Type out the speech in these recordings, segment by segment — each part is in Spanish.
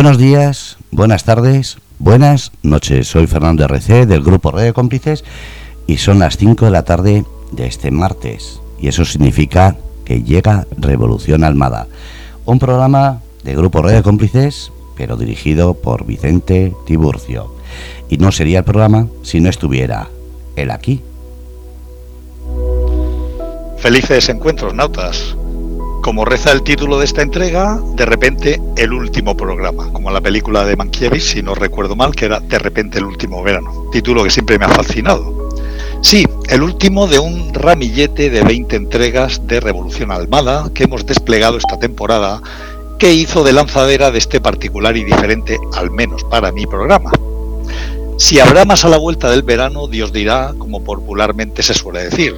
Buenos días, buenas tardes, buenas noches. Soy Fernando RC del grupo Red de Cómplices y son las 5 de la tarde de este martes. Y eso significa que llega Revolución Almada, un programa de grupo Red de Cómplices, pero dirigido por Vicente Tiburcio. Y no sería el programa si no estuviera él aquí. Felices encuentros, nautas. Como reza el título de esta entrega, de repente el último programa, como la película de Mankiewicz, si no recuerdo mal, que era De repente el último verano, título que siempre me ha fascinado. Sí, el último de un ramillete de 20 entregas de Revolución Almada que hemos desplegado esta temporada, que hizo de lanzadera de este particular y diferente, al menos para mi programa. Si habrá más a la vuelta del verano, Dios dirá, como popularmente se suele decir,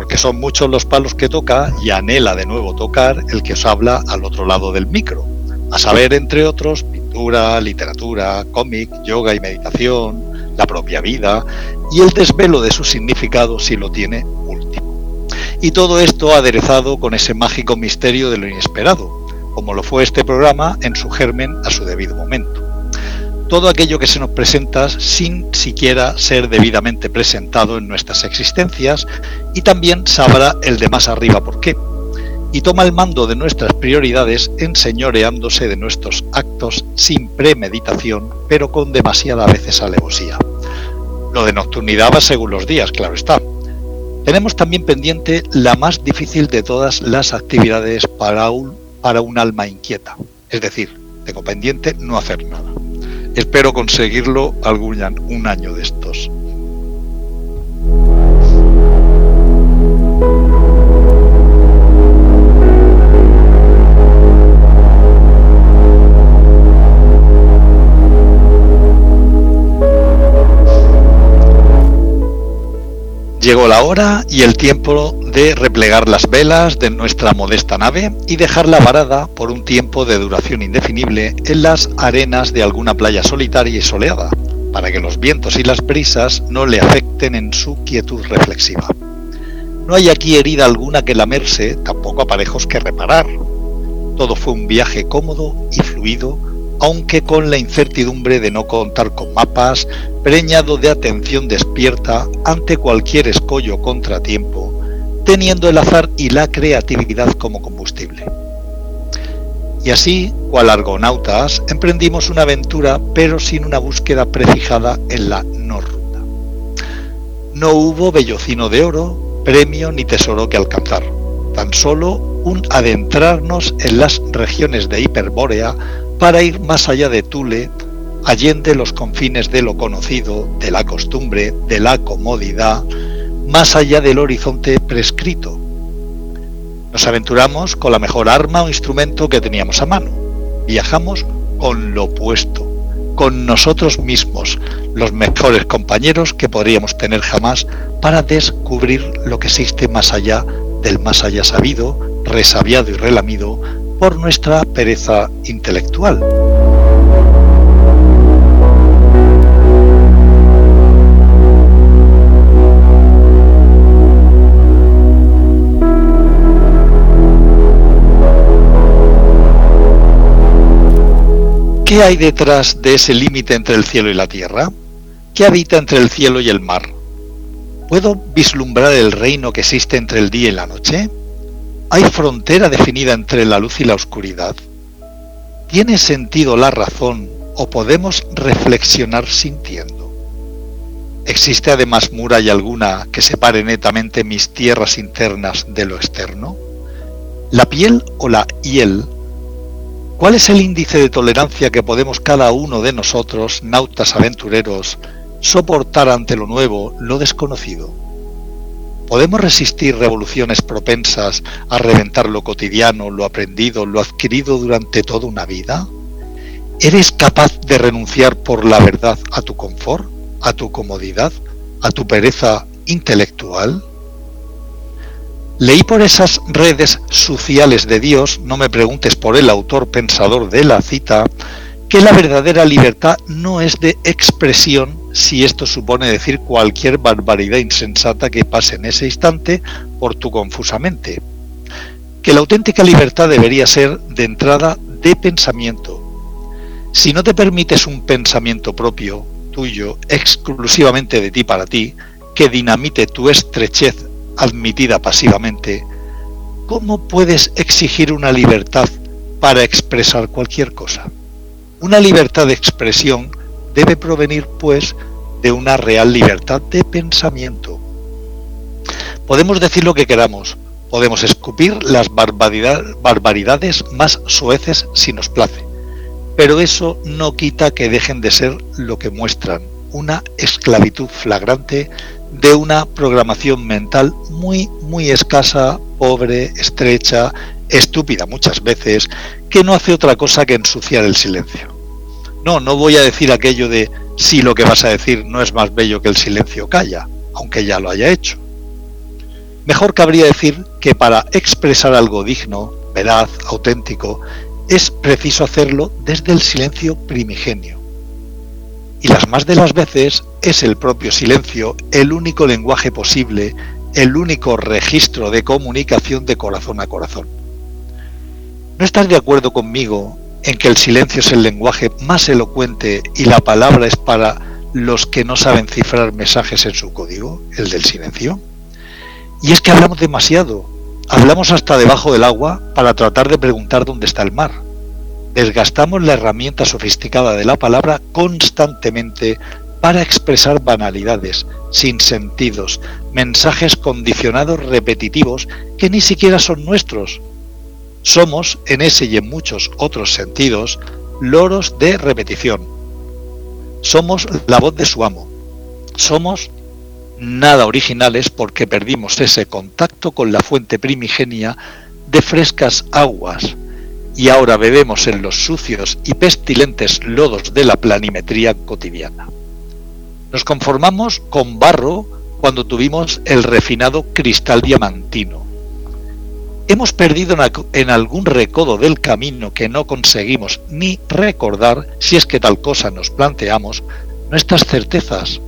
porque son muchos los palos que toca y anhela de nuevo tocar el que os habla al otro lado del micro, a saber, entre otros, pintura, literatura, cómic, yoga y meditación, la propia vida y el desvelo de su significado si lo tiene último. Y todo esto aderezado con ese mágico misterio de lo inesperado, como lo fue este programa en su germen a su debido momento todo aquello que se nos presenta sin siquiera ser debidamente presentado en nuestras existencias y también sabrá el de más arriba por qué. Y toma el mando de nuestras prioridades enseñoreándose de nuestros actos sin premeditación, pero con demasiada veces alevosía. Lo de nocturnidad va según los días, claro está. Tenemos también pendiente la más difícil de todas las actividades para un, para un alma inquieta. Es decir, tengo pendiente no hacer nada. Espero conseguirlo algún un año de estos. Llegó la hora y el tiempo de replegar las velas de nuestra modesta nave y dejarla varada por un tiempo de duración indefinible en las arenas de alguna playa solitaria y soleada, para que los vientos y las brisas no le afecten en su quietud reflexiva. No hay aquí herida alguna que lamerse, tampoco aparejos que reparar. Todo fue un viaje cómodo y fluido aunque con la incertidumbre de no contar con mapas, preñado de atención despierta ante cualquier escollo o contratiempo, teniendo el azar y la creatividad como combustible. Y así, cual argonautas, emprendimos una aventura, pero sin una búsqueda prefijada en la no ruta. No hubo bellocino de oro, premio ni tesoro que alcanzar, tan solo un adentrarnos en las regiones de Hiperbórea para ir más allá de Tule, allende los confines de lo conocido, de la costumbre, de la comodidad, más allá del horizonte prescrito. Nos aventuramos con la mejor arma o instrumento que teníamos a mano. Viajamos con lo opuesto, con nosotros mismos, los mejores compañeros que podríamos tener jamás para descubrir lo que existe más allá del más allá sabido, resabiado y relamido, por nuestra pereza intelectual. ¿Qué hay detrás de ese límite entre el cielo y la tierra? ¿Qué habita entre el cielo y el mar? ¿Puedo vislumbrar el reino que existe entre el día y la noche? ¿Hay frontera definida entre la luz y la oscuridad? ¿Tiene sentido la razón o podemos reflexionar sintiendo? ¿Existe además muralla alguna que separe netamente mis tierras internas de lo externo? ¿La piel o la hiel? ¿Cuál es el índice de tolerancia que podemos cada uno de nosotros, nautas aventureros, soportar ante lo nuevo, lo desconocido? ¿Podemos resistir revoluciones propensas a reventar lo cotidiano, lo aprendido, lo adquirido durante toda una vida? ¿Eres capaz de renunciar por la verdad a tu confort, a tu comodidad, a tu pereza intelectual? Leí por esas redes sociales de Dios, no me preguntes por el autor pensador de la cita, que la verdadera libertad no es de expresión si esto supone decir cualquier barbaridad insensata que pase en ese instante por tu confusa mente. Que la auténtica libertad debería ser de entrada de pensamiento. Si no te permites un pensamiento propio, tuyo, exclusivamente de ti para ti, que dinamite tu estrechez admitida pasivamente, ¿cómo puedes exigir una libertad para expresar cualquier cosa? Una libertad de expresión debe provenir, pues, de una real libertad de pensamiento. Podemos decir lo que queramos, podemos escupir las barbaridades más soeces si nos place, pero eso no quita que dejen de ser lo que muestran, una esclavitud flagrante de una programación mental muy, muy escasa, pobre, estrecha, estúpida muchas veces, que no hace otra cosa que ensuciar el silencio. No, no voy a decir aquello de si lo que vas a decir no es más bello que el silencio calla, aunque ya lo haya hecho. Mejor cabría decir que para expresar algo digno, veraz, auténtico, es preciso hacerlo desde el silencio primigenio. Y las más de las veces es el propio silencio el único lenguaje posible, el único registro de comunicación de corazón a corazón. ¿No estás de acuerdo conmigo en que el silencio es el lenguaje más elocuente y la palabra es para los que no saben cifrar mensajes en su código, el del silencio? Y es que hablamos demasiado, hablamos hasta debajo del agua para tratar de preguntar dónde está el mar. Desgastamos la herramienta sofisticada de la palabra constantemente para expresar banalidades, sin sentidos, mensajes condicionados repetitivos que ni siquiera son nuestros. Somos, en ese y en muchos otros sentidos, loros de repetición. Somos la voz de su amo. Somos nada originales porque perdimos ese contacto con la fuente primigenia de frescas aguas y ahora bebemos en los sucios y pestilentes lodos de la planimetría cotidiana. Nos conformamos con barro cuando tuvimos el refinado cristal diamantino. Hemos perdido en algún recodo del camino que no conseguimos ni recordar, si es que tal cosa nos planteamos, nuestras certezas.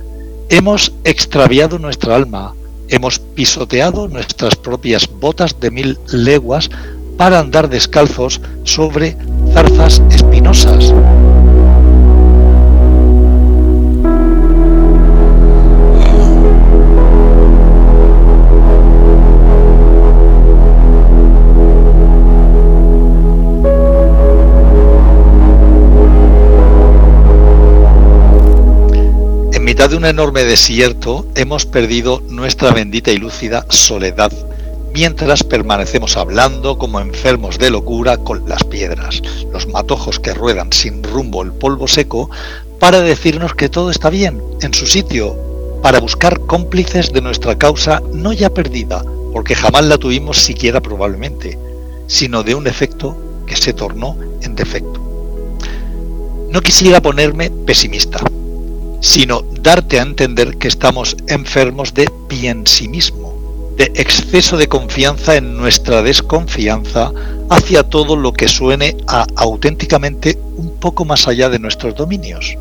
Hemos extraviado nuestra alma, hemos pisoteado nuestras propias botas de mil leguas para andar descalzos sobre zarzas espinosas. De un enorme desierto hemos perdido nuestra bendita y lúcida soledad, mientras permanecemos hablando como enfermos de locura con las piedras, los matojos que ruedan sin rumbo el polvo seco, para decirnos que todo está bien, en su sitio, para buscar cómplices de nuestra causa no ya perdida, porque jamás la tuvimos siquiera probablemente, sino de un efecto que se tornó en defecto. No quisiera ponerme pesimista, sino darte a entender que estamos enfermos de piensimismo, de exceso de confianza en nuestra desconfianza hacia todo lo que suene a auténticamente un poco más allá de nuestros dominios.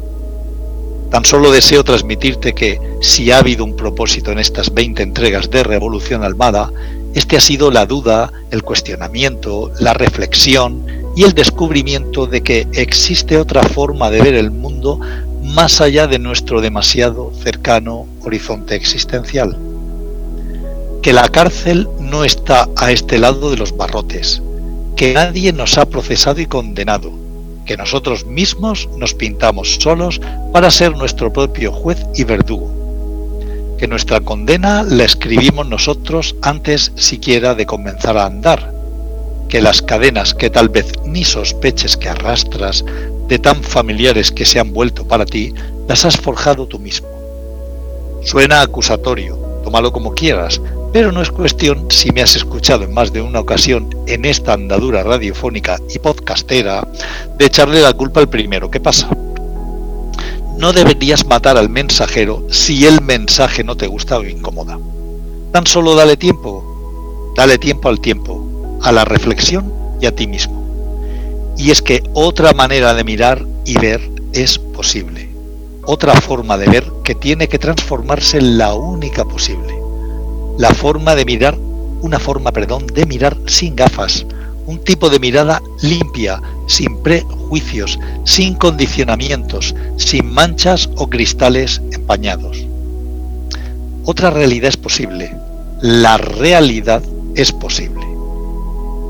Tan solo deseo transmitirte que si ha habido un propósito en estas 20 entregas de Revolución Almada, este ha sido la duda, el cuestionamiento, la reflexión y el descubrimiento de que existe otra forma de ver el mundo más allá de nuestro demasiado cercano horizonte existencial. Que la cárcel no está a este lado de los barrotes, que nadie nos ha procesado y condenado, que nosotros mismos nos pintamos solos para ser nuestro propio juez y verdugo, que nuestra condena la escribimos nosotros antes siquiera de comenzar a andar, que las cadenas que tal vez ni sospeches que arrastras de tan familiares que se han vuelto para ti, las has forjado tú mismo. Suena acusatorio, tómalo como quieras, pero no es cuestión, si me has escuchado en más de una ocasión en esta andadura radiofónica y podcastera, de echarle la culpa al primero que pasa. No deberías matar al mensajero si el mensaje no te gusta o incomoda. Tan solo dale tiempo, dale tiempo al tiempo, a la reflexión y a ti mismo. Y es que otra manera de mirar y ver es posible. Otra forma de ver que tiene que transformarse en la única posible. La forma de mirar, una forma, perdón, de mirar sin gafas, un tipo de mirada limpia, sin prejuicios, sin condicionamientos, sin manchas o cristales empañados. Otra realidad es posible. La realidad es posible.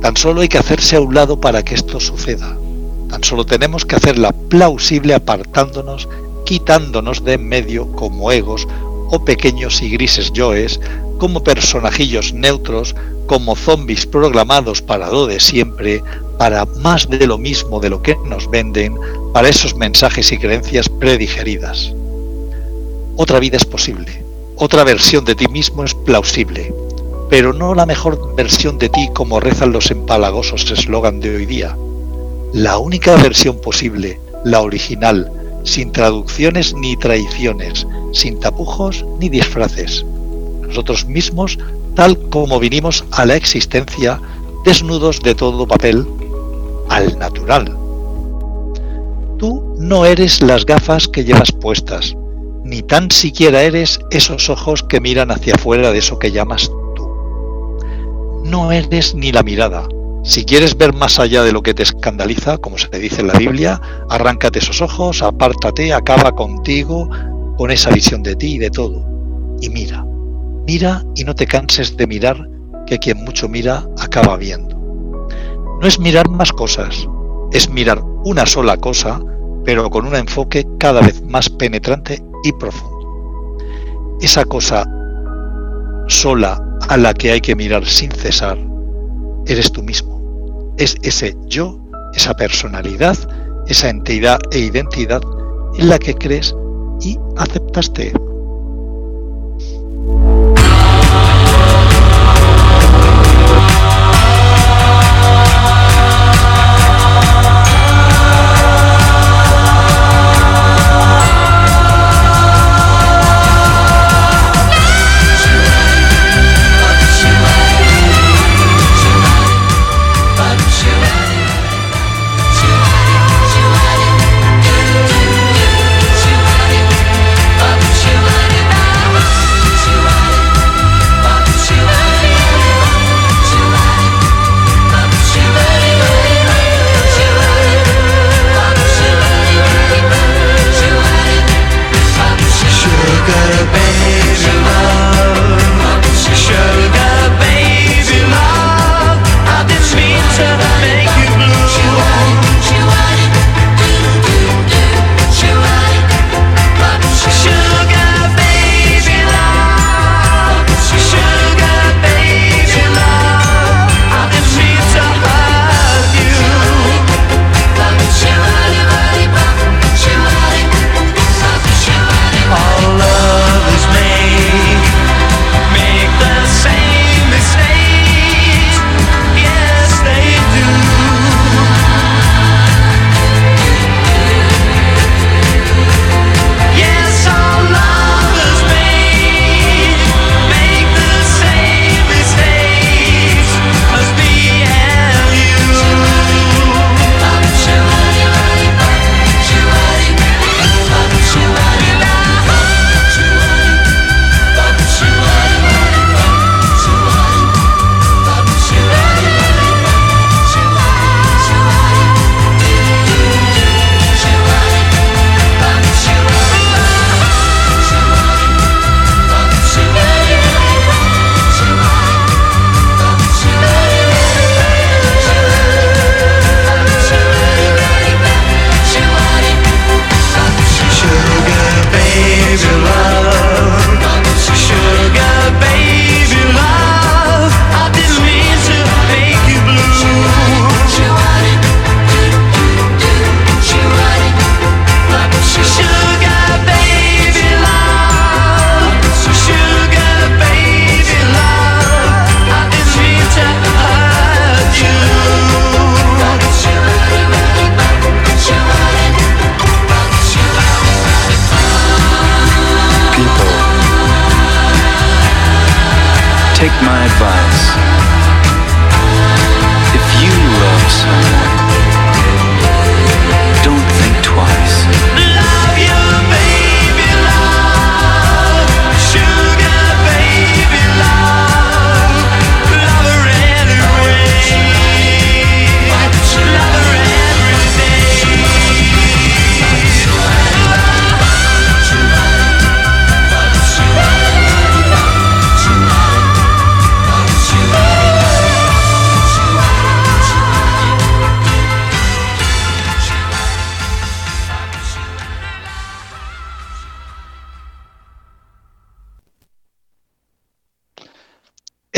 Tan solo hay que hacerse a un lado para que esto suceda. Tan solo tenemos que hacerla plausible apartándonos, quitándonos de en medio como egos o pequeños y grises yoes, como personajillos neutros, como zombies programados para lo de siempre, para más de lo mismo de lo que nos venden, para esos mensajes y creencias predigeridas. Otra vida es posible, otra versión de ti mismo es plausible, pero no la mejor versión de ti como rezan los empalagosos eslogan de hoy día. La única versión posible, la original, sin traducciones ni traiciones, sin tapujos ni disfraces. Nosotros mismos, tal como vinimos a la existencia, desnudos de todo papel, al natural. Tú no eres las gafas que llevas puestas, ni tan siquiera eres esos ojos que miran hacia afuera de eso que llamas. No eres ni la mirada, si quieres ver más allá de lo que te escandaliza, como se te dice en la Biblia, arráncate esos ojos, apártate, acaba contigo, con esa visión de ti y de todo. Y mira, mira y no te canses de mirar, que quien mucho mira acaba viendo. No es mirar más cosas, es mirar una sola cosa, pero con un enfoque cada vez más penetrante y profundo. Esa cosa sola a la que hay que mirar sin cesar, eres tú mismo es ese yo, esa personalidad, esa entidad e identidad en la que crees y aceptaste.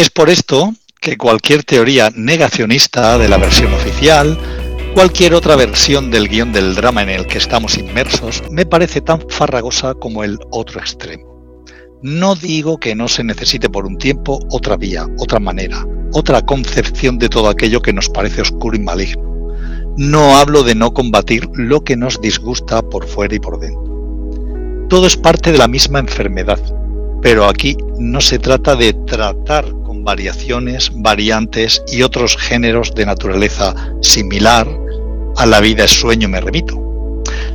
Es por esto que cualquier teoría negacionista de la versión oficial, cualquier otra versión del guion del drama en el que estamos inmersos, me parece tan farragosa como el otro extremo. No digo que no se necesite por un tiempo otra vía, otra manera, otra concepción de todo aquello que nos parece oscuro y maligno. No hablo de no combatir lo que nos disgusta por fuera y por dentro. Todo es parte de la misma enfermedad, pero aquí no se trata de tratar variaciones, variantes y otros géneros de naturaleza similar a la vida es sueño me remito.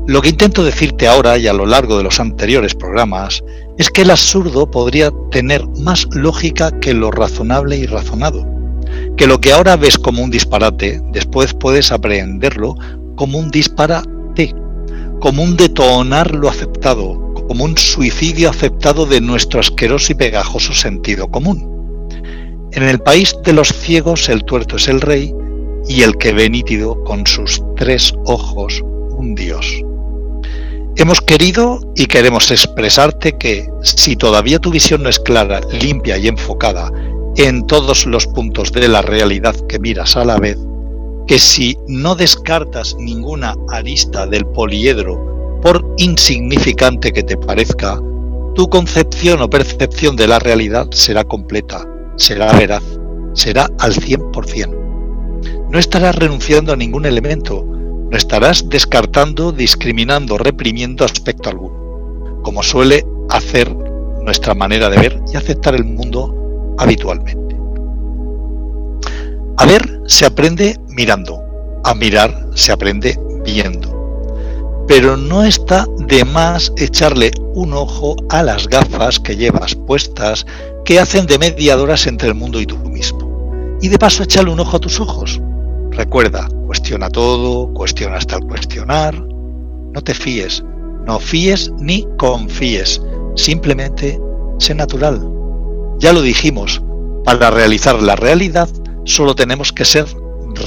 Lo que intento decirte ahora y a lo largo de los anteriores programas es que el absurdo podría tener más lógica que lo razonable y razonado. Que lo que ahora ves como un disparate, después puedes aprenderlo como un disparate, como un detonar lo aceptado, como un suicidio aceptado de nuestro asqueroso y pegajoso sentido común. En el país de los ciegos el tuerto es el rey y el que ve nítido con sus tres ojos un dios. Hemos querido y queremos expresarte que si todavía tu visión no es clara, limpia y enfocada en todos los puntos de la realidad que miras a la vez, que si no descartas ninguna arista del poliedro, por insignificante que te parezca, tu concepción o percepción de la realidad será completa será veraz, será al 100%. No estarás renunciando a ningún elemento, no estarás descartando, discriminando, reprimiendo aspecto alguno, como suele hacer nuestra manera de ver y aceptar el mundo habitualmente. A ver se aprende mirando, a mirar se aprende viendo. Pero no está de más echarle un ojo a las gafas que llevas puestas que hacen de mediadoras entre el mundo y tú mismo. Y de paso échale un ojo a tus ojos. Recuerda, cuestiona todo, cuestiona hasta el cuestionar. No te fíes, no fíes ni confíes. Simplemente sé natural. Ya lo dijimos, para realizar la realidad solo tenemos que ser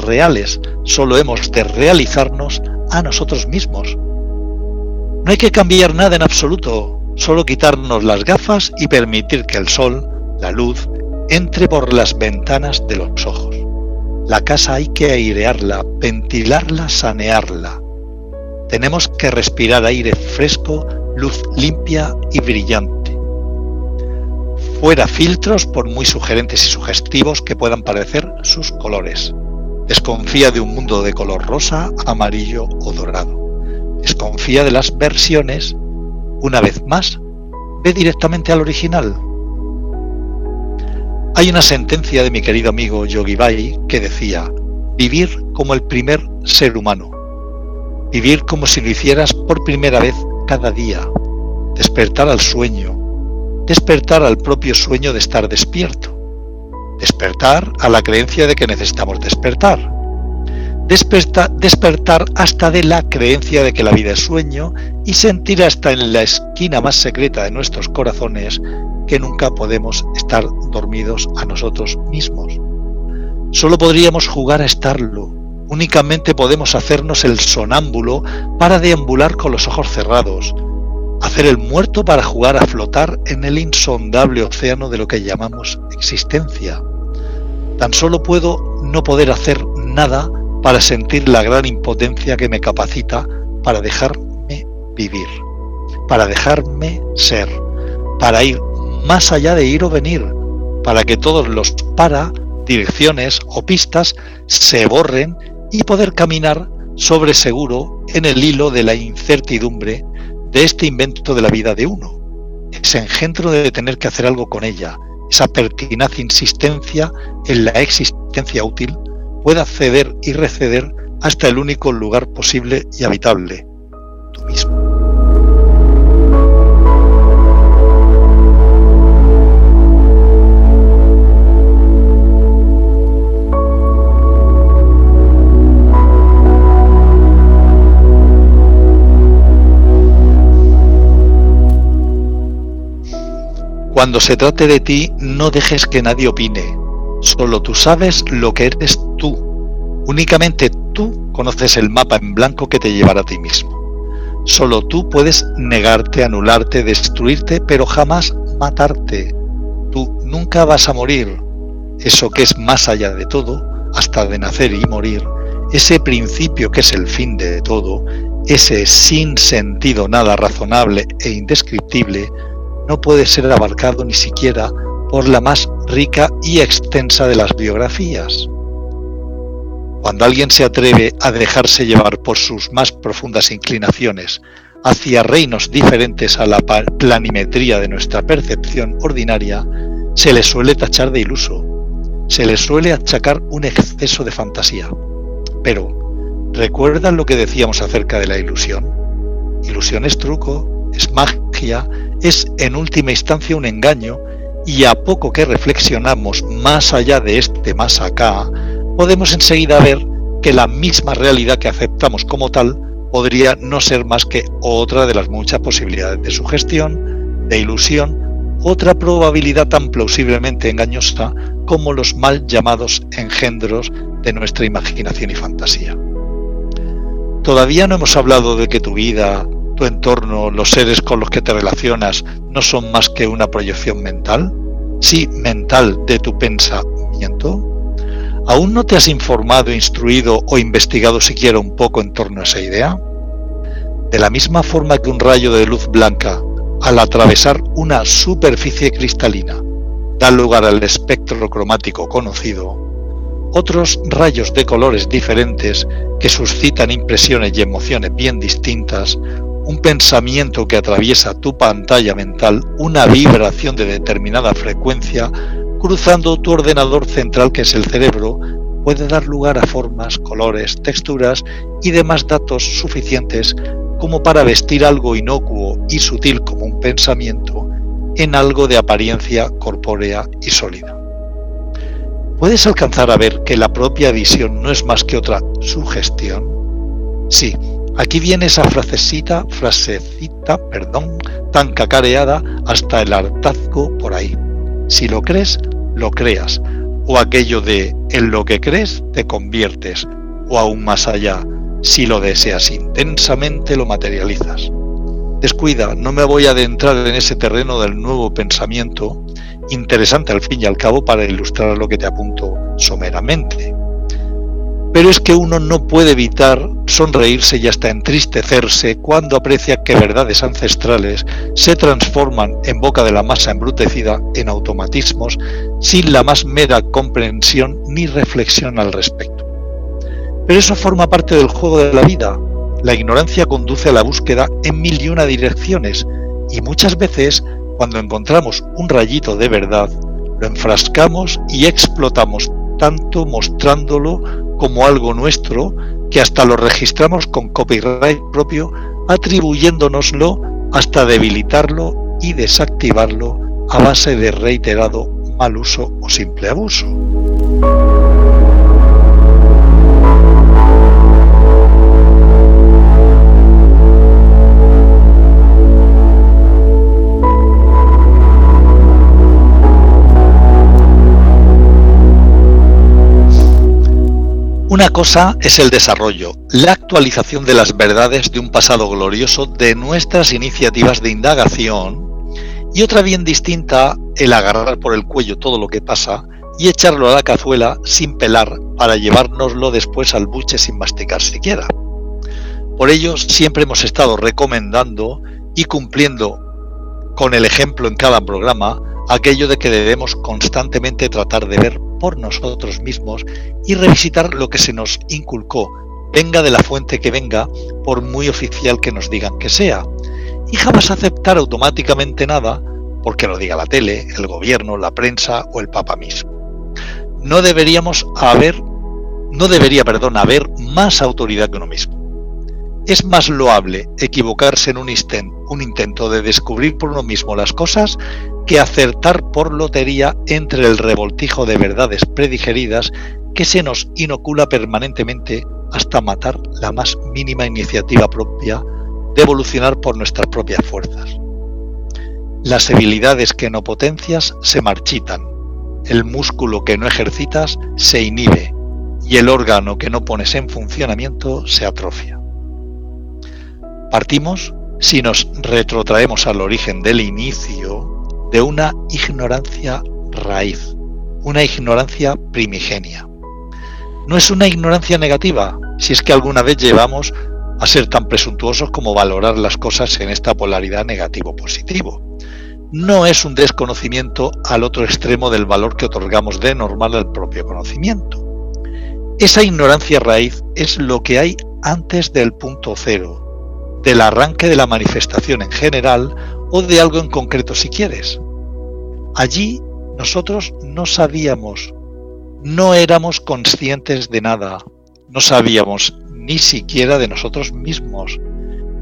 reales, solo hemos de realizarnos a nosotros mismos. No hay que cambiar nada en absoluto, solo quitarnos las gafas y permitir que el sol la luz entre por las ventanas de los ojos. La casa hay que airearla, ventilarla, sanearla. Tenemos que respirar aire fresco, luz limpia y brillante. Fuera filtros por muy sugerentes y sugestivos que puedan parecer sus colores. Desconfía de un mundo de color rosa, amarillo o dorado. Desconfía de las versiones. Una vez más, ve directamente al original, hay una sentencia de mi querido amigo Yogi Bai que decía, vivir como el primer ser humano, vivir como si lo hicieras por primera vez cada día, despertar al sueño, despertar al propio sueño de estar despierto, despertar a la creencia de que necesitamos despertar, despertar hasta de la creencia de que la vida es sueño y sentir hasta en la esquina más secreta de nuestros corazones nunca podemos estar dormidos a nosotros mismos. Solo podríamos jugar a estarlo. Únicamente podemos hacernos el sonámbulo para deambular con los ojos cerrados, hacer el muerto para jugar a flotar en el insondable océano de lo que llamamos existencia. Tan solo puedo no poder hacer nada para sentir la gran impotencia que me capacita para dejarme vivir, para dejarme ser, para ir más allá de ir o venir, para que todos los para, direcciones o pistas se borren y poder caminar sobre seguro en el hilo de la incertidumbre de este invento de la vida de uno, ese engendro de tener que hacer algo con ella, esa pertinaz insistencia en la existencia útil, pueda ceder y receder hasta el único lugar posible y habitable, tú mismo. Cuando se trate de ti, no dejes que nadie opine. Solo tú sabes lo que eres tú. Únicamente tú conoces el mapa en blanco que te llevará a ti mismo. Solo tú puedes negarte, anularte, destruirte, pero jamás matarte. Tú nunca vas a morir. eso que es más allá de todo, hasta de nacer y morir, ese principio que es el fin de todo, ese sin sentido nada razonable e indescriptible, no puede ser abarcado ni siquiera por la más rica y extensa de las biografías. Cuando alguien se atreve a dejarse llevar por sus más profundas inclinaciones hacia reinos diferentes a la planimetría de nuestra percepción ordinaria, se le suele tachar de iluso, se le suele achacar un exceso de fantasía. Pero, ¿recuerdan lo que decíamos acerca de la ilusión? Ilusión es truco, es magia, es en última instancia un engaño, y a poco que reflexionamos más allá de este más acá, podemos enseguida ver que la misma realidad que aceptamos como tal podría no ser más que otra de las muchas posibilidades de sugestión, de ilusión, otra probabilidad tan plausiblemente engañosa como los mal llamados engendros de nuestra imaginación y fantasía. Todavía no hemos hablado de que tu vida, tu entorno, los seres con los que te relacionas no son más que una proyección mental, sí mental de tu pensamiento. ¿Aún no te has informado, instruido o investigado siquiera un poco en torno a esa idea? De la misma forma que un rayo de luz blanca, al atravesar una superficie cristalina, da lugar al espectro cromático conocido, otros rayos de colores diferentes que suscitan impresiones y emociones bien distintas, un pensamiento que atraviesa tu pantalla mental, una vibración de determinada frecuencia, cruzando tu ordenador central que es el cerebro, puede dar lugar a formas, colores, texturas y demás datos suficientes como para vestir algo inocuo y sutil como un pensamiento en algo de apariencia corpórea y sólida. ¿Puedes alcanzar a ver que la propia visión no es más que otra sugestión? Sí, aquí viene esa frasecita, frasecita, perdón, tan cacareada hasta el hartazgo por ahí. Si lo crees, lo creas, o aquello de en lo que crees te conviertes, o aún más allá, si lo deseas intensamente lo materializas. Descuida, no me voy a adentrar en ese terreno del nuevo pensamiento, interesante al fin y al cabo para ilustrar lo que te apunto someramente. Pero es que uno no puede evitar sonreírse y hasta entristecerse cuando aprecia que verdades ancestrales se transforman en boca de la masa embrutecida en automatismos sin la más mera comprensión ni reflexión al respecto. Pero eso forma parte del juego de la vida. La ignorancia conduce a la búsqueda en mil y una direcciones y muchas veces cuando encontramos un rayito de verdad, lo enfrascamos y explotamos tanto mostrándolo como algo nuestro que hasta lo registramos con copyright propio, atribuyéndonoslo hasta debilitarlo y desactivarlo a base de reiterado mal uso o simple abuso. Una cosa es el desarrollo, la actualización de las verdades de un pasado glorioso de nuestras iniciativas de indagación y otra bien distinta el agarrar por el cuello todo lo que pasa y echarlo a la cazuela sin pelar para llevárnoslo después al buche sin masticar siquiera. Por ello siempre hemos estado recomendando y cumpliendo con el ejemplo en cada programa aquello de que debemos constantemente tratar de ver por nosotros mismos y revisitar lo que se nos inculcó, venga de la fuente que venga, por muy oficial que nos digan que sea, y jamás aceptar automáticamente nada porque lo diga la tele, el gobierno, la prensa o el Papa mismo. No deberíamos haber, no debería, perdón, haber más autoridad que uno mismo. Es más loable equivocarse en un, un intento de descubrir por uno mismo las cosas que acertar por lotería entre el revoltijo de verdades predigeridas que se nos inocula permanentemente hasta matar la más mínima iniciativa propia de evolucionar por nuestras propias fuerzas. Las habilidades que no potencias se marchitan, el músculo que no ejercitas se inhibe y el órgano que no pones en funcionamiento se atrofia. Partimos, si nos retrotraemos al origen del inicio, de una ignorancia raíz, una ignorancia primigenia. No es una ignorancia negativa, si es que alguna vez llevamos a ser tan presuntuosos como valorar las cosas en esta polaridad negativo-positivo. No es un desconocimiento al otro extremo del valor que otorgamos de normal al propio conocimiento. Esa ignorancia raíz es lo que hay antes del punto cero, del arranque de la manifestación en general o de algo en concreto si quieres. Allí nosotros no sabíamos, no éramos conscientes de nada, no sabíamos ni siquiera de nosotros mismos.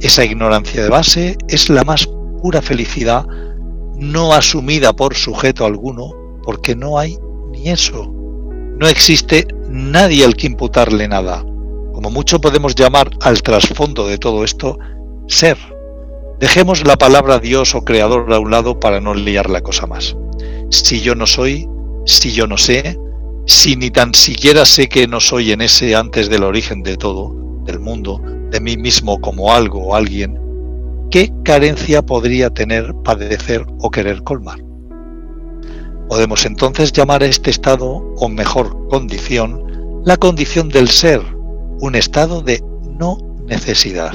Esa ignorancia de base es la más pura felicidad no asumida por sujeto alguno, porque no hay ni eso. No existe nadie al que imputarle nada. Como mucho podemos llamar al trasfondo de todo esto ser. Dejemos la palabra Dios o Creador a un lado para no liar la cosa más. Si yo no soy, si yo no sé, si ni tan siquiera sé que no soy en ese antes del origen de todo, del mundo, de mí mismo como algo o alguien, ¿qué carencia podría tener, padecer o querer colmar? Podemos entonces llamar a este estado, o mejor condición, la condición del ser, un estado de no necesidad.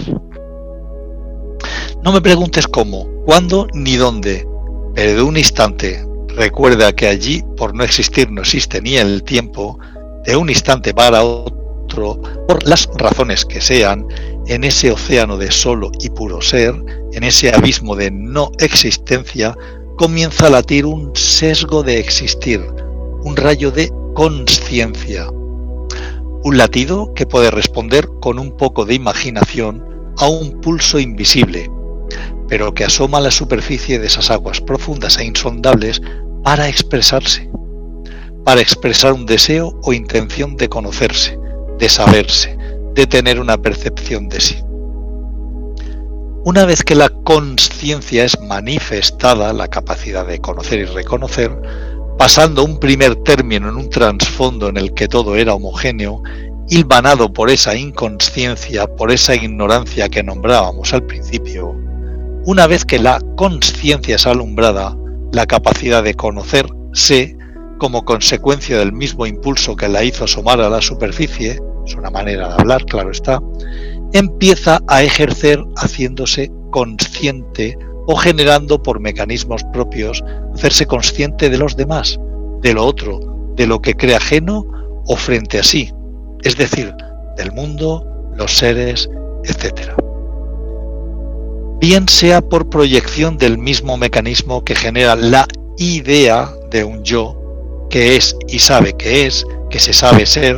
No me preguntes cómo, cuándo ni dónde, pero de un instante recuerda que allí, por no existir, no existe ni el tiempo, de un instante para otro, por las razones que sean, en ese océano de solo y puro ser, en ese abismo de no existencia, comienza a latir un sesgo de existir, un rayo de conciencia. Un latido que puede responder con un poco de imaginación a un pulso invisible, pero que asoma a la superficie de esas aguas profundas e insondables para expresarse, para expresar un deseo o intención de conocerse, de saberse, de tener una percepción de sí. Una vez que la conciencia es manifestada, la capacidad de conocer y reconocer, pasando un primer término en un trasfondo en el que todo era homogéneo, hilvanado por esa inconsciencia, por esa ignorancia que nombrábamos al principio, una vez que la conciencia es alumbrada, la capacidad de conocerse, como consecuencia del mismo impulso que la hizo asomar a la superficie, es una manera de hablar, claro está, empieza a ejercer haciéndose consciente o generando por mecanismos propios hacerse consciente de los demás, de lo otro, de lo que cree ajeno o frente a sí, es decir, del mundo, los seres, etc. Bien sea por proyección del mismo mecanismo que genera la idea de un yo, que es y sabe que es, que se sabe ser,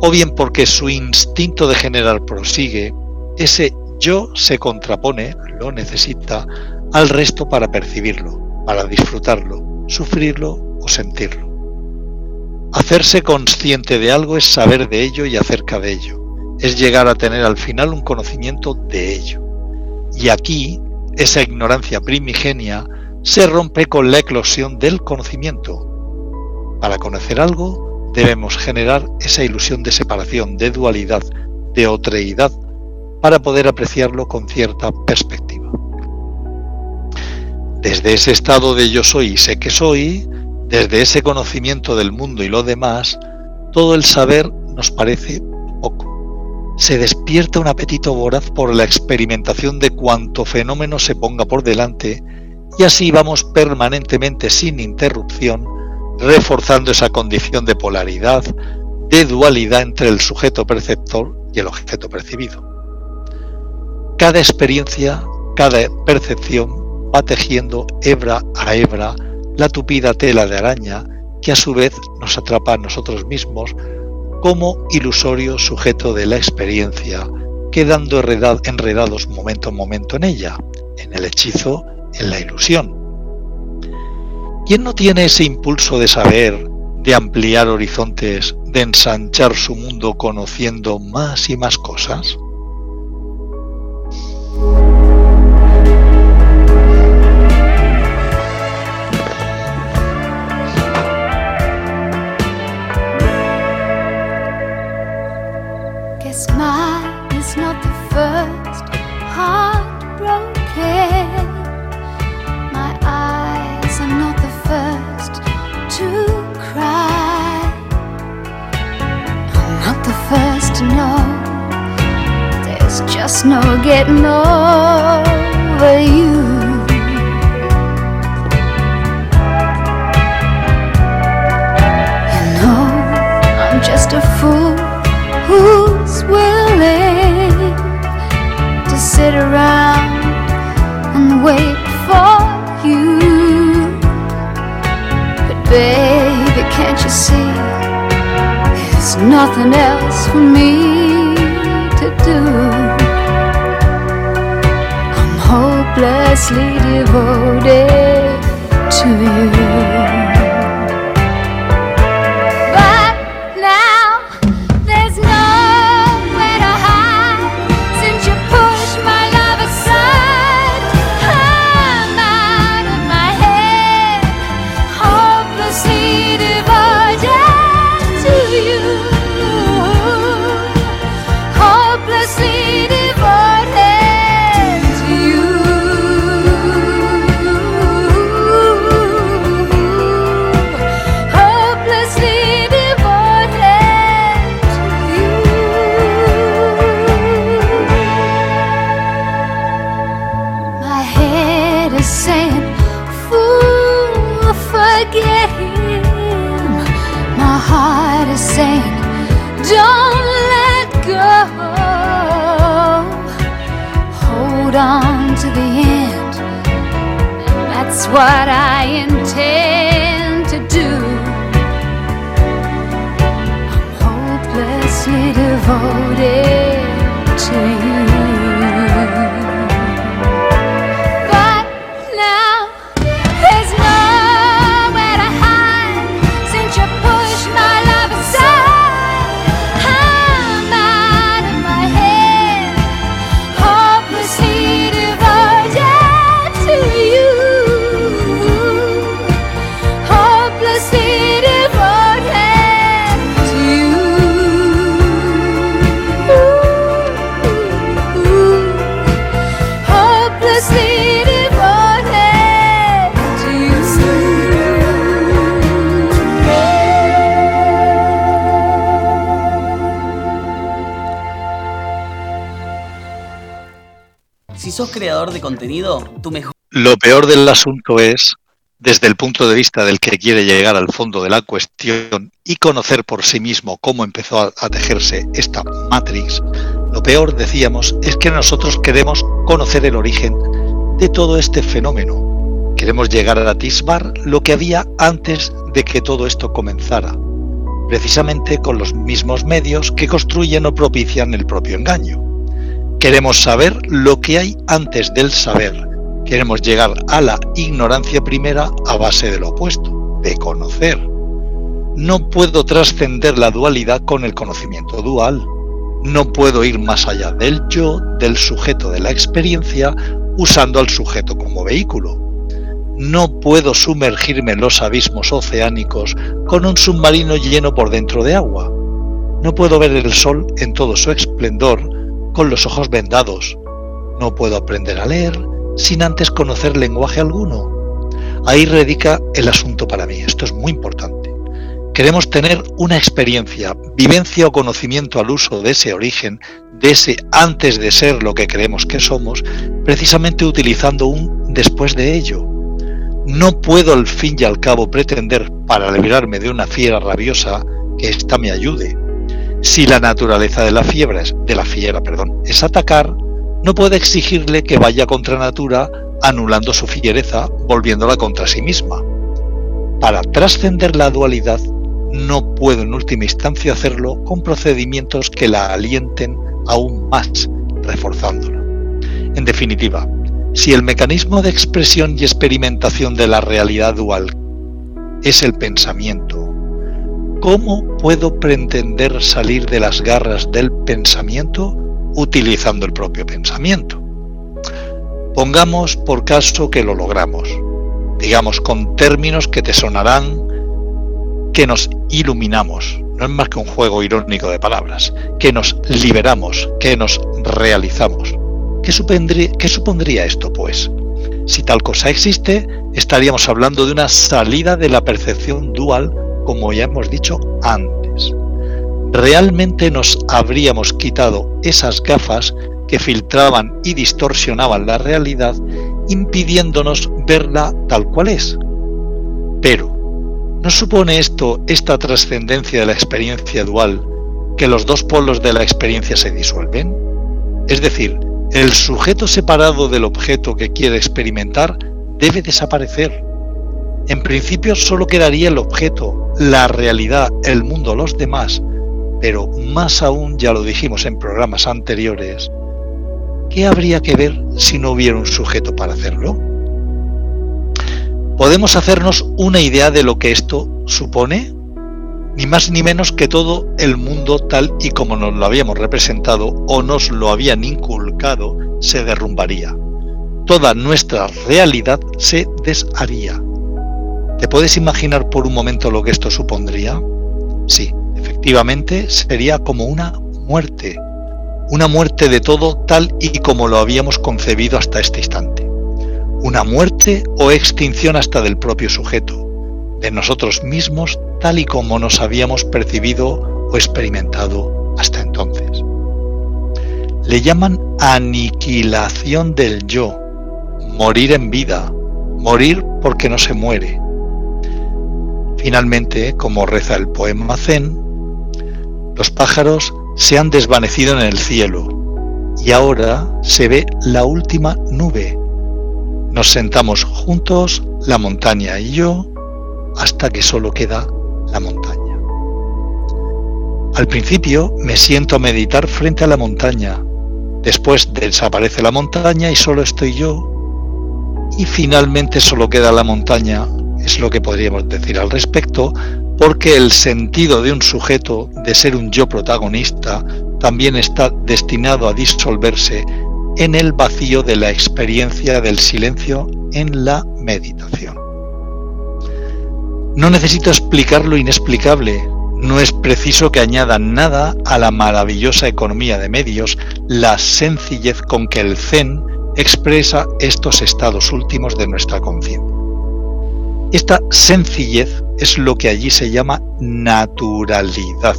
o bien porque su instinto de generar prosigue, ese yo se contrapone, lo necesita, al resto para percibirlo, para disfrutarlo, sufrirlo o sentirlo. Hacerse consciente de algo es saber de ello y acerca de ello, es llegar a tener al final un conocimiento de ello. Y aquí, esa ignorancia primigenia se rompe con la eclosión del conocimiento. Para conocer algo, debemos generar esa ilusión de separación, de dualidad, de otreidad, para poder apreciarlo con cierta perspectiva. Desde ese estado de yo soy y sé que soy, desde ese conocimiento del mundo y lo demás, todo el saber nos parece poco. Se despierta un apetito voraz por la experimentación de cuanto fenómeno se ponga por delante y así vamos permanentemente sin interrupción reforzando esa condición de polaridad, de dualidad entre el sujeto perceptor y el objeto percibido. Cada experiencia, cada percepción va tejiendo hebra a hebra la tupida tela de araña que a su vez nos atrapa a nosotros mismos como ilusorio sujeto de la experiencia, quedando enredados momento a momento en ella, en el hechizo, en la ilusión. ¿Quién no tiene ese impulso de saber, de ampliar horizontes, de ensanchar su mundo conociendo más y más cosas? Know there's just no getting over you. You know, I'm just a fool who's willing to sit around and wait There's nothing else for me to do. I'm hopelessly devoted to you. Lo peor del asunto es, desde el punto de vista del que quiere llegar al fondo de la cuestión y conocer por sí mismo cómo empezó a, a tejerse esta Matrix, lo peor, decíamos, es que nosotros queremos conocer el origen de todo este fenómeno. Queremos llegar a atisbar lo que había antes de que todo esto comenzara, precisamente con los mismos medios que construyen o propician el propio engaño. Queremos saber lo que hay antes del saber. Queremos llegar a la ignorancia primera a base de lo opuesto, de conocer. No puedo trascender la dualidad con el conocimiento dual. No puedo ir más allá del yo, del sujeto de la experiencia, usando al sujeto como vehículo. No puedo sumergirme en los abismos oceánicos con un submarino lleno por dentro de agua. No puedo ver el sol en todo su esplendor con los ojos vendados. No puedo aprender a leer sin antes conocer lenguaje alguno. Ahí radica el asunto para mí. Esto es muy importante. Queremos tener una experiencia, vivencia o conocimiento al uso de ese origen, de ese antes de ser lo que creemos que somos, precisamente utilizando un después de ello. No puedo al fin y al cabo pretender, para librarme de una fiera rabiosa, que ésta me ayude. Si la naturaleza de la fiebre de la fiera, perdón, es atacar, no puedo exigirle que vaya contra natura, anulando su fiereza, volviéndola contra sí misma. Para trascender la dualidad, no puedo en última instancia hacerlo con procedimientos que la alienten aún más, reforzándola. En definitiva, si el mecanismo de expresión y experimentación de la realidad dual es el pensamiento, ¿cómo puedo pretender salir de las garras del pensamiento utilizando el propio pensamiento? Pongamos por caso que lo logramos, digamos con términos que te sonarán que nos iluminamos, no es más que un juego irónico de palabras, que nos liberamos, que nos realizamos. ¿Qué supondría, esto, pues? Si tal cosa existe, estaríamos hablando de una salida de la percepción dual, como ya hemos dicho antes. realmente nos habríamos quitado esas gafas que filtraban y distorsionaban la realidad, impidiéndonos verla tal cual es. Pero, ¿no supone esto esta trascendencia de la experiencia dual que los dos polos de la experiencia se disuelven? Es decir, el sujeto separado del objeto que quiere experimentar debe desaparecer. En principio solo quedaría el objeto, la realidad, el mundo, los demás, pero más aún, ya lo dijimos en programas anteriores, ¿qué habría que ver si no hubiera un sujeto para hacerlo? ¿Podemos hacernos una idea de lo que esto supone? Ni más ni menos que todo el mundo tal y como nos lo habíamos representado o nos lo habían inculcado se derrumbaría. Toda nuestra realidad se desharía. ¿Te puedes imaginar por un momento lo que esto supondría? Sí, efectivamente sería como una muerte, una muerte de todo tal y como lo habíamos concebido hasta este instante, una muerte o extinción hasta del propio sujeto, de nosotros mismos tal y como nos habíamos percibido o experimentado hasta entonces. Le llaman aniquilación del yo, morir en vida, morir porque no se muere. Finalmente, como reza el poema Zen, los pájaros se han desvanecido en el cielo y ahora se ve la última nube. Nos sentamos juntos, la montaña y yo, hasta que solo queda la montaña. Al principio me siento a meditar frente a la montaña, después desaparece la montaña y solo estoy yo, y finalmente solo queda la montaña, es lo que podríamos decir al respecto, porque el sentido de un sujeto de ser un yo protagonista también está destinado a disolverse en el vacío de la experiencia del silencio en la meditación. No necesito explicar lo inexplicable, no es preciso que añada nada a la maravillosa economía de medios, la sencillez con que el Zen expresa estos estados últimos de nuestra conciencia. Esta sencillez es lo que allí se llama naturalidad.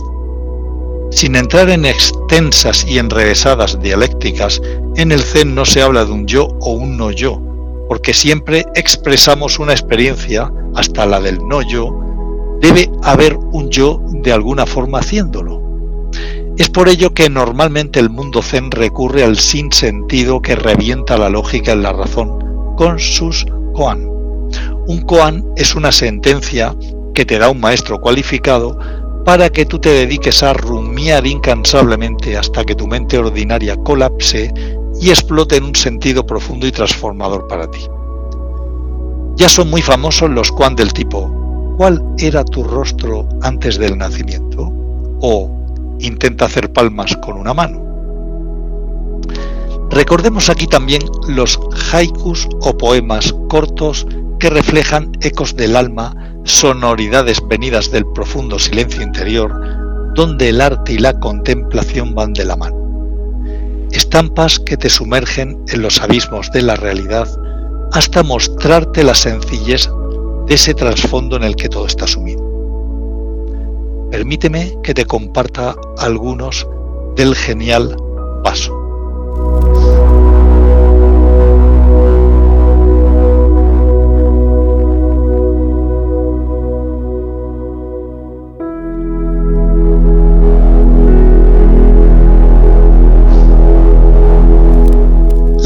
Sin entrar en extensas y enrevesadas dialécticas, en el Zen no se habla de un yo o un no yo, porque siempre expresamos una experiencia, hasta la del no yo, debe haber un yo de alguna forma haciéndolo. Es por ello que normalmente el mundo zen recurre al sinsentido que revienta la lógica en la razón con sus koan. Un koan es una sentencia que te da un maestro cualificado para que tú te dediques a rumiar incansablemente hasta que tu mente ordinaria colapse y explote en un sentido profundo y transformador para ti. Ya son muy famosos los koan del tipo ¿Cuál era tu rostro antes del nacimiento? o intenta hacer palmas con una mano. Recordemos aquí también los haikus o poemas cortos que reflejan ecos del alma, sonoridades venidas del profundo silencio interior, donde el arte y la contemplación van de la mano. Estampas que te sumergen en los abismos de la realidad hasta mostrarte la sencillez de ese trasfondo en el que todo está sumido. Permíteme que te comparta algunos del genial paso.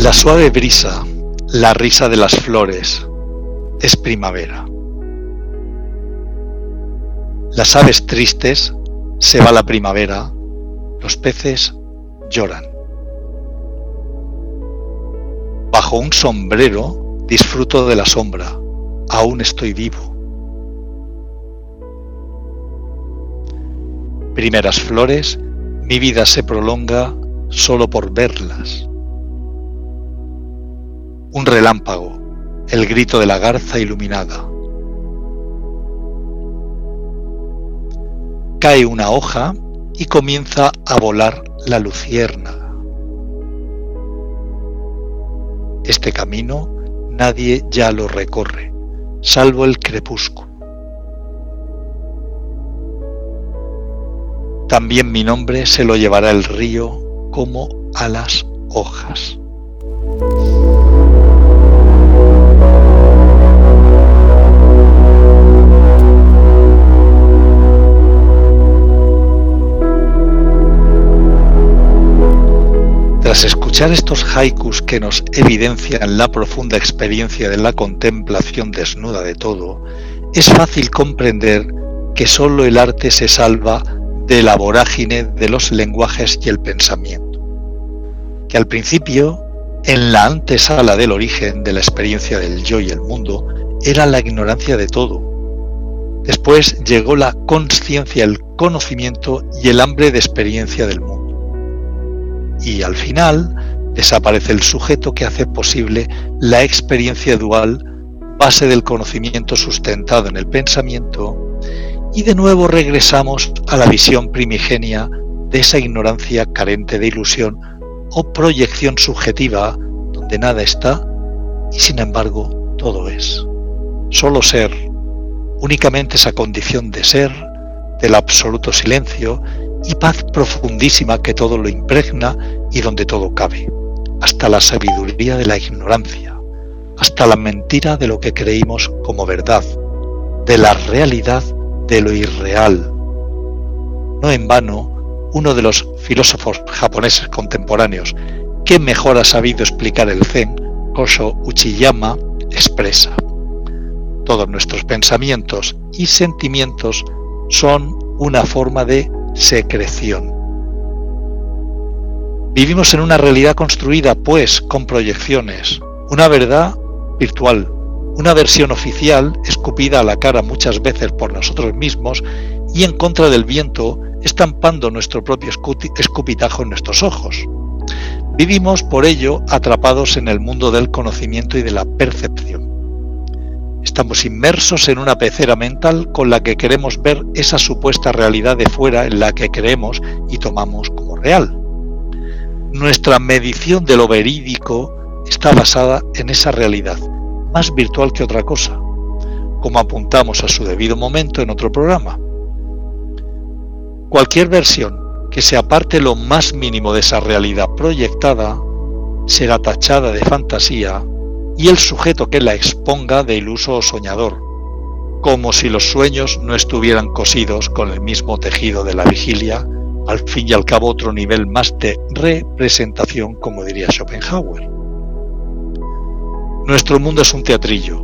La suave brisa, la risa de las flores, es primavera. Las aves tristes, se va la primavera, los peces lloran. Bajo un sombrero disfruto de la sombra, aún estoy vivo. Primeras flores, mi vida se prolonga solo por verlas un relámpago, el grito de la garza iluminada. Cae una hoja y comienza a volar la luciérnaga. Este camino nadie ya lo recorre, salvo el crepúsculo. también mi nombre se lo llevará el río como a las hojas. Escuchar estos haikus que nos evidencian la profunda experiencia de la contemplación desnuda de todo, es fácil comprender que sólo el arte se salva de la vorágine de los lenguajes y el pensamiento. Que al principio, en la antesala del origen de la experiencia del yo y el mundo, era la ignorancia de todo. Después llegó la conciencia, el conocimiento y el hambre de experiencia del mundo y al final desaparece el sujeto que hace posible la experiencia dual, base del conocimiento sustentado en el pensamiento, y de nuevo regresamos a la visión primigenia de esa ignorancia carente de ilusión o proyección subjetiva donde nada está y sin embargo todo es. Solo ser, únicamente esa condición de ser, del absoluto silencio y paz profundísima que todo lo impregna y donde todo cabe, hasta la sabiduría de la ignorancia, hasta la mentira de lo que creímos como verdad, de la realidad de lo irreal. No en vano, uno de los filósofos japoneses contemporáneos que mejor ha sabido explicar el Zen, Kosho Uchiyama, expresa, todos nuestros pensamientos y sentimientos son una forma de secreción. Vivimos en una realidad construida, pues, con proyecciones, una verdad virtual, una versión oficial escupida a la cara muchas veces por nosotros mismos y en contra del viento, estampando nuestro propio escupitajo en nuestros ojos. Vivimos, por ello, atrapados en el mundo del conocimiento y de la percepción. Estamos inmersos en una pecera mental con la que queremos ver esa supuesta realidad de fuera en la que creemos y tomamos como real. Nuestra medición de lo verídico está basada en esa realidad, más virtual que otra cosa, como apuntamos a su debido momento en otro programa. Cualquier versión que se aparte lo más mínimo de esa realidad proyectada será tachada de fantasía y el sujeto que la exponga de iluso o soñador, como si los sueños no estuvieran cosidos con el mismo tejido de la vigilia, al fin y al cabo otro nivel más de representación, como diría Schopenhauer. Nuestro mundo es un teatrillo.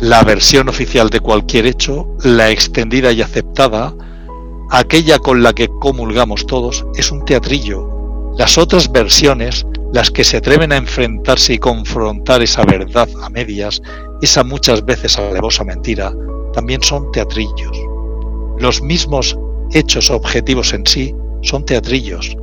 La versión oficial de cualquier hecho, la extendida y aceptada, aquella con la que comulgamos todos, es un teatrillo. Las otras versiones las que se atreven a enfrentarse y confrontar esa verdad a medias, esa muchas veces alevosa mentira, también son teatrillos. Los mismos hechos objetivos en sí son teatrillos.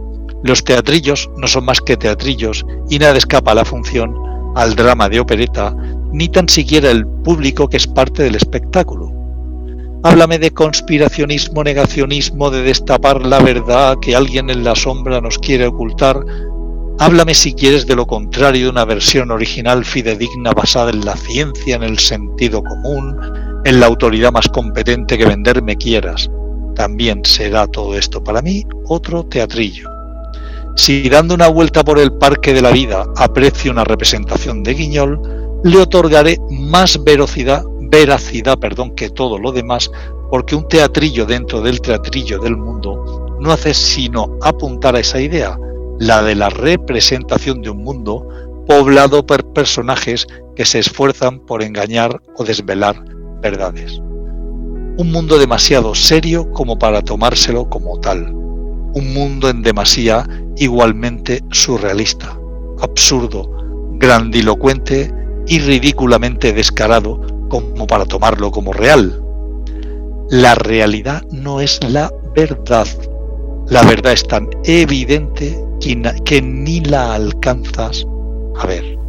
Los teatrillos no son más que teatrillos y nada escapa a la función, al drama de opereta, ni tan siquiera el público que es parte del espectáculo. Háblame de conspiracionismo, negacionismo, de destapar la verdad que alguien en la sombra nos quiere ocultar, Háblame si quieres de lo contrario de una versión original fidedigna basada en la ciencia, en el sentido común, en la autoridad más competente que venderme quieras. También será todo esto para mí otro teatrillo. Si dando una vuelta por el parque de la vida aprecio una representación de Guiñol, le otorgaré más veracidad, veracidad perdón, que todo lo demás, porque un teatrillo dentro del teatrillo del mundo no hace sino apuntar a esa idea, la de la representación de un mundo poblado por personajes que se esfuerzan por engañar o desvelar verdades. Un mundo demasiado serio como para tomárselo como tal. Un mundo en demasía igualmente surrealista, absurdo, grandilocuente y ridículamente descarado como para tomarlo como real. La realidad no es la verdad. La verdad es tan evidente que, ni la alcanzas a ver.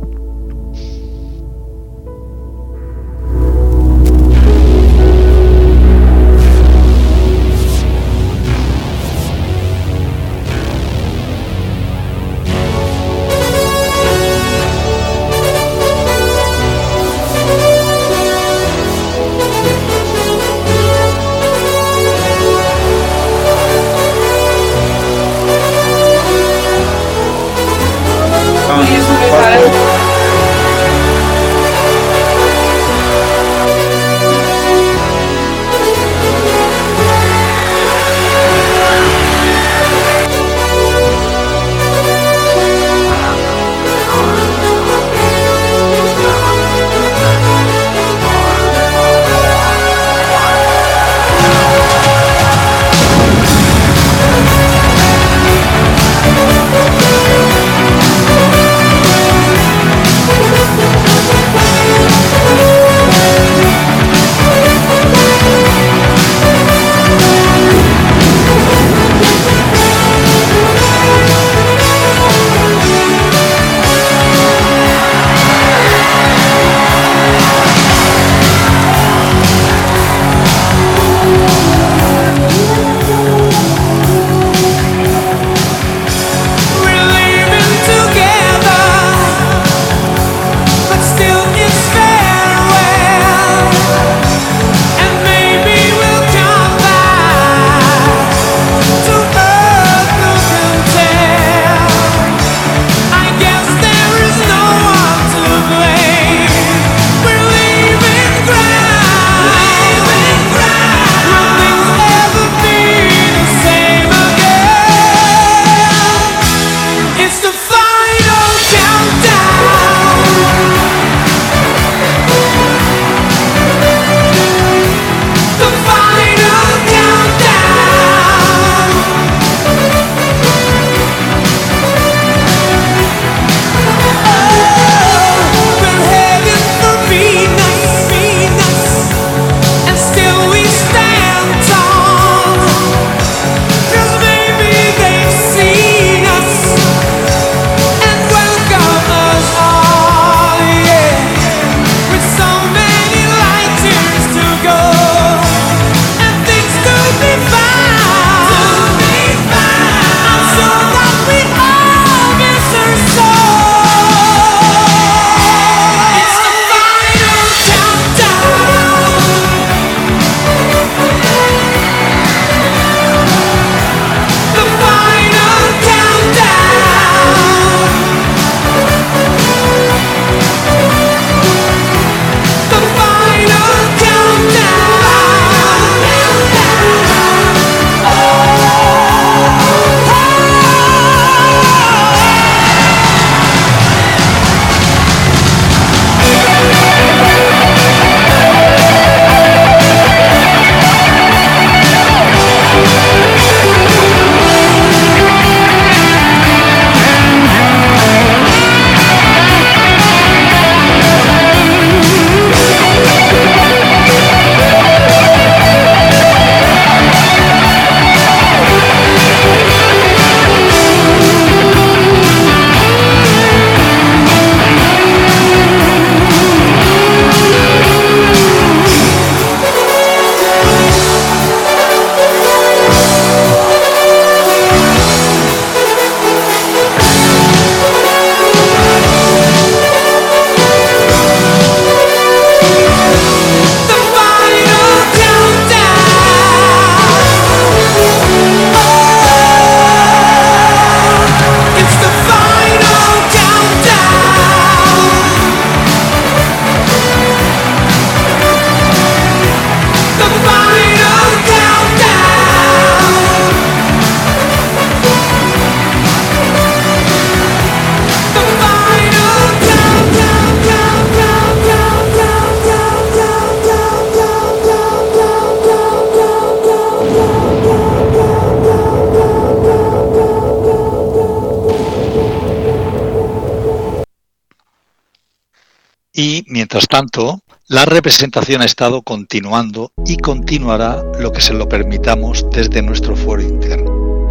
Y mientras tanto, la representación ha estado continuando y continuará lo que se lo permitamos desde nuestro foro interno.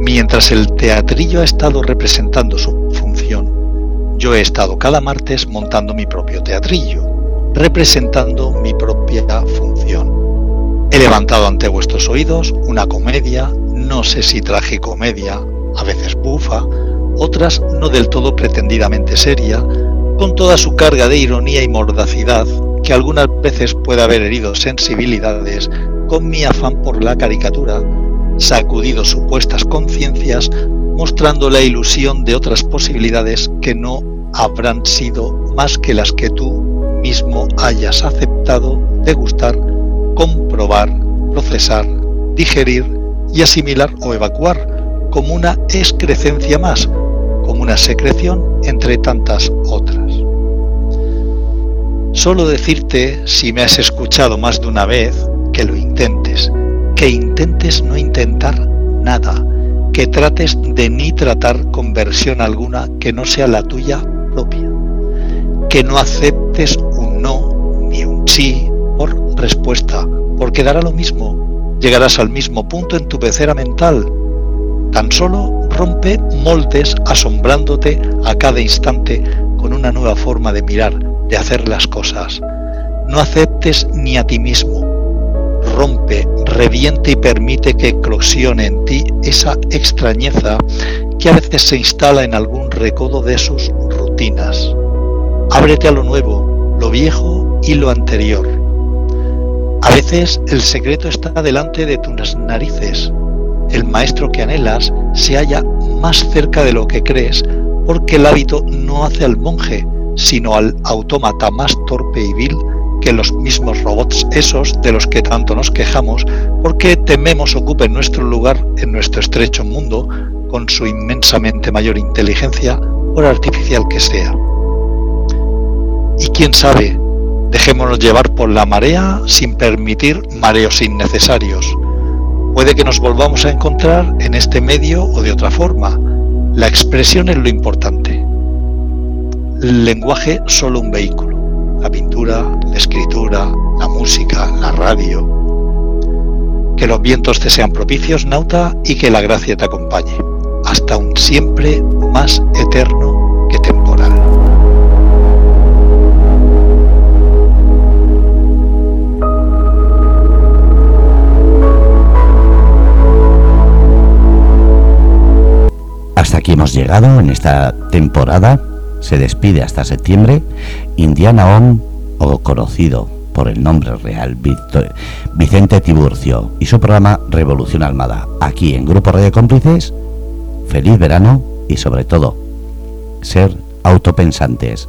Mientras el teatrillo ha estado representando su función, yo he estado cada martes montando mi propio teatrillo, representando mi propia función. He levantado ante vuestros oídos una comedia, no sé si traje comedia, a veces bufa, otras no del todo pretendidamente seria, con toda su carga de ironía y mordacidad que algunas veces puede haber herido sensibilidades con mi afán por la caricatura, sacudido supuestas conciencias, mostrando la ilusión de otras posibilidades que no habrán sido más que las que tú mismo hayas aceptado degustar, comprobar, procesar, digerir y asimilar o evacuar como una excrecencia más, como una secreción entre tantas otras. Solo decirte, si me has escuchado más de una vez, que lo intentes, que intentes no intentar nada, que trates de ni tratar con versión alguna que no sea la tuya propia, que no aceptes un no ni un sí por respuesta, porque dará lo mismo, llegarás al mismo punto en tu pecera mental. Tan solo rompe moldes asombrándote a cada instante con una nueva forma de mirar, de hacer las cosas. No aceptes ni a ti mismo. Rompe, reviente y permite que eclosione en ti esa extrañeza que a veces se instala en algún recodo de sus rutinas. Ábrete a lo nuevo, lo viejo y lo anterior. A veces el secreto está delante de tus narices. El maestro que anhelas se halla más cerca de lo que crees porque el hábito no hace al monje, sino al autómata más torpe y vil que los mismos robots esos de los que tanto nos quejamos porque tememos ocupen nuestro lugar en nuestro estrecho mundo con su inmensamente mayor inteligencia, por artificial que sea. Y quién sabe, dejémonos llevar por la marea sin permitir mareos innecesarios. Puede que nos volvamos a encontrar en este medio o de otra forma. La expresión es lo importante el lenguaje solo un vehículo. La pintura, la escritura, la música, la radio. Que los vientos te sean propicios, nauta, y que la gracia te acompañe, hasta un siempre más eterno que temporal. Hasta aquí hemos llegado en esta temporada se despide hasta septiembre Indiana On, o conocido por el nombre real Vicente Tiburcio, y su programa Revolución Almada, aquí en Grupo Radio Cómplices. Feliz verano y sobre todo, ser autopensantes.